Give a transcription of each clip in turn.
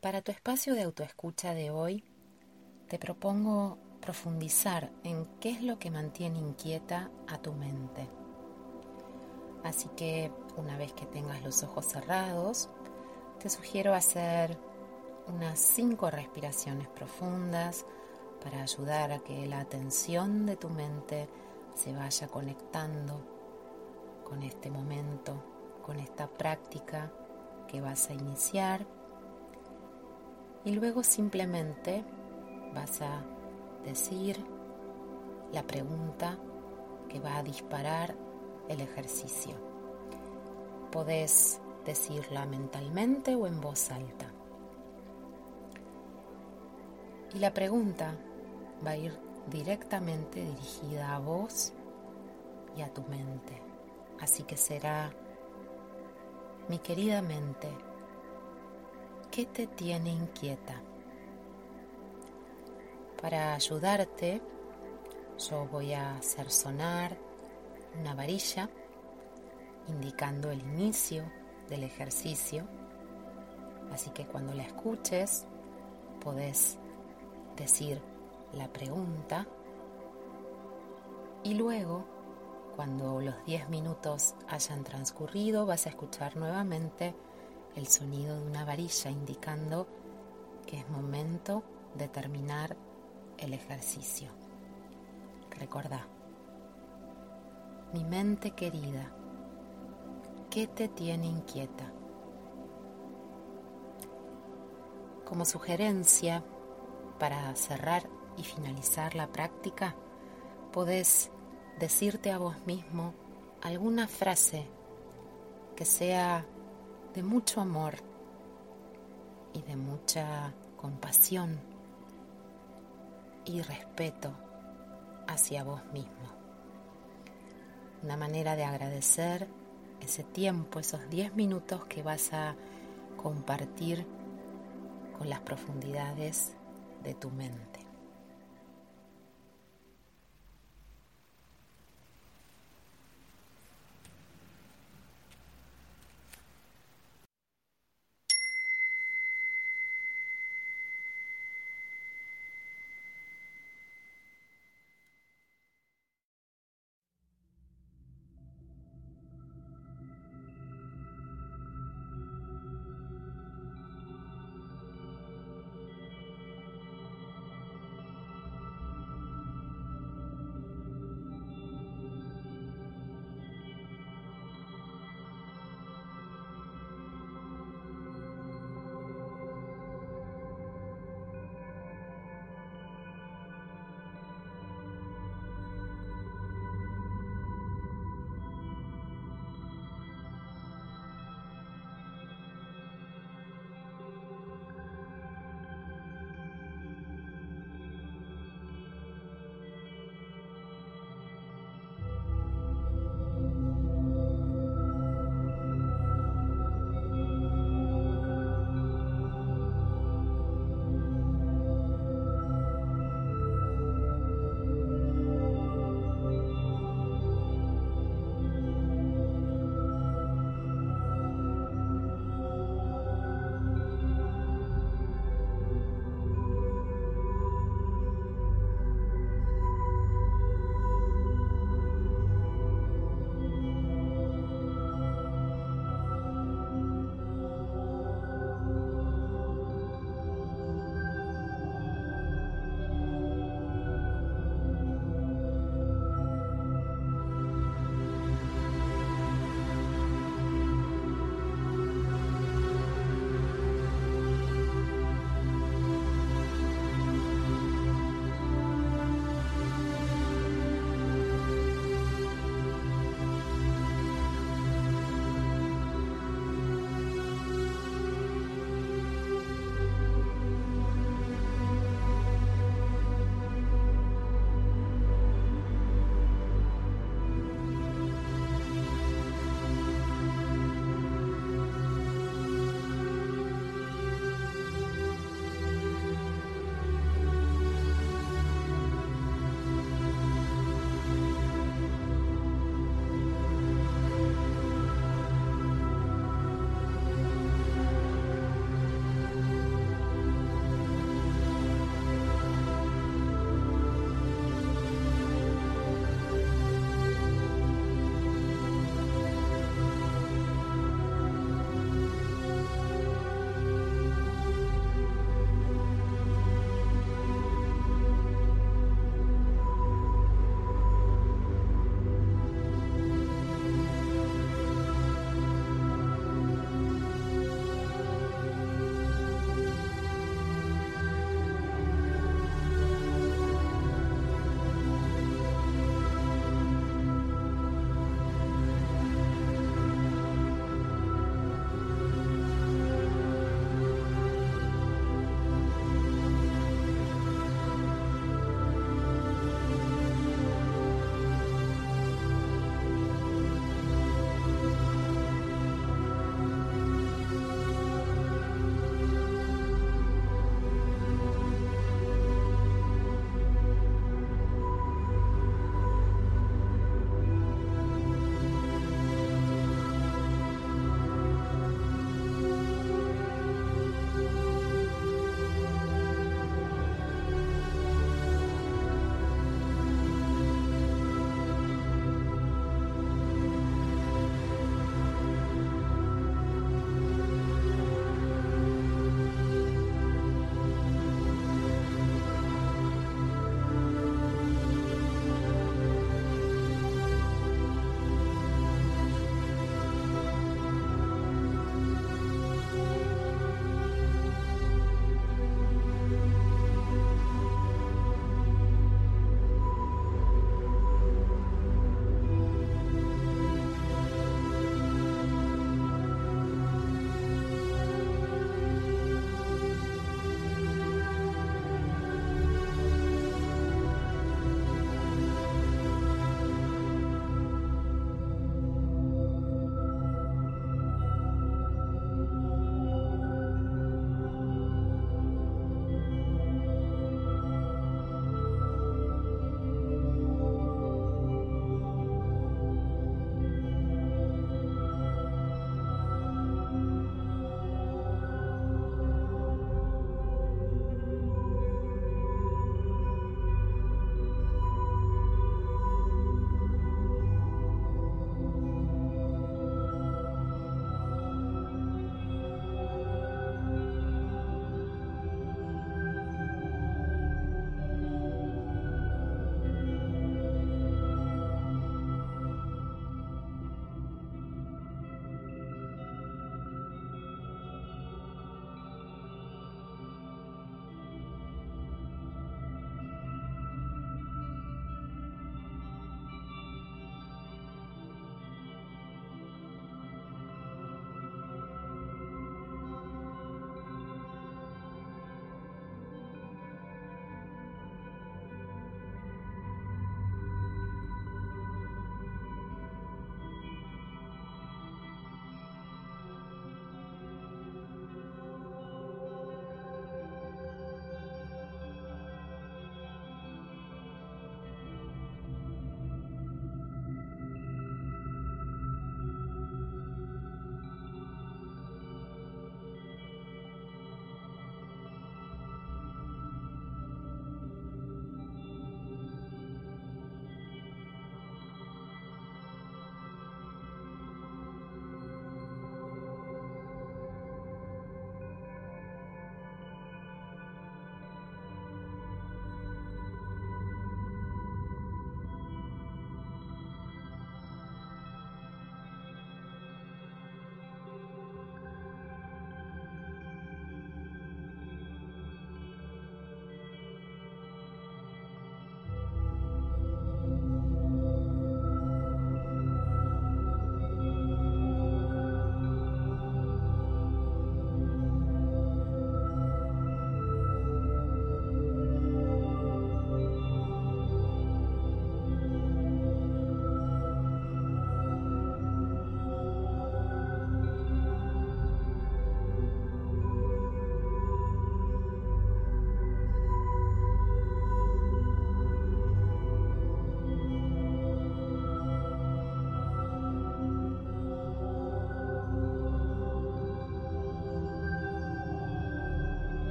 Para tu espacio de autoescucha de hoy, te propongo profundizar en qué es lo que mantiene inquieta a tu mente. Así que una vez que tengas los ojos cerrados, te sugiero hacer unas cinco respiraciones profundas para ayudar a que la atención de tu mente se vaya conectando con este momento, con esta práctica que vas a iniciar. Y luego simplemente vas a decir la pregunta que va a disparar el ejercicio. Podés decirla mentalmente o en voz alta. Y la pregunta va a ir directamente dirigida a vos y a tu mente. Así que será, mi querida mente, ¿qué te tiene inquieta? Para ayudarte, yo voy a hacer sonar una varilla indicando el inicio del ejercicio. Así que cuando la escuches, podés decir la pregunta y luego, cuando los 10 minutos hayan transcurrido, vas a escuchar nuevamente el sonido de una varilla indicando que es momento de terminar el ejercicio. Recordá, mi mente querida, ¿qué te tiene inquieta? Como sugerencia para cerrar y finalizar la práctica, podés decirte a vos mismo alguna frase que sea de mucho amor y de mucha compasión y respeto hacia vos mismo. Una manera de agradecer ese tiempo, esos 10 minutos que vas a compartir con las profundidades de tu mente.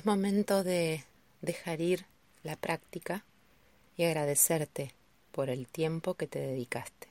Es momento de dejar ir la práctica y agradecerte por el tiempo que te dedicaste.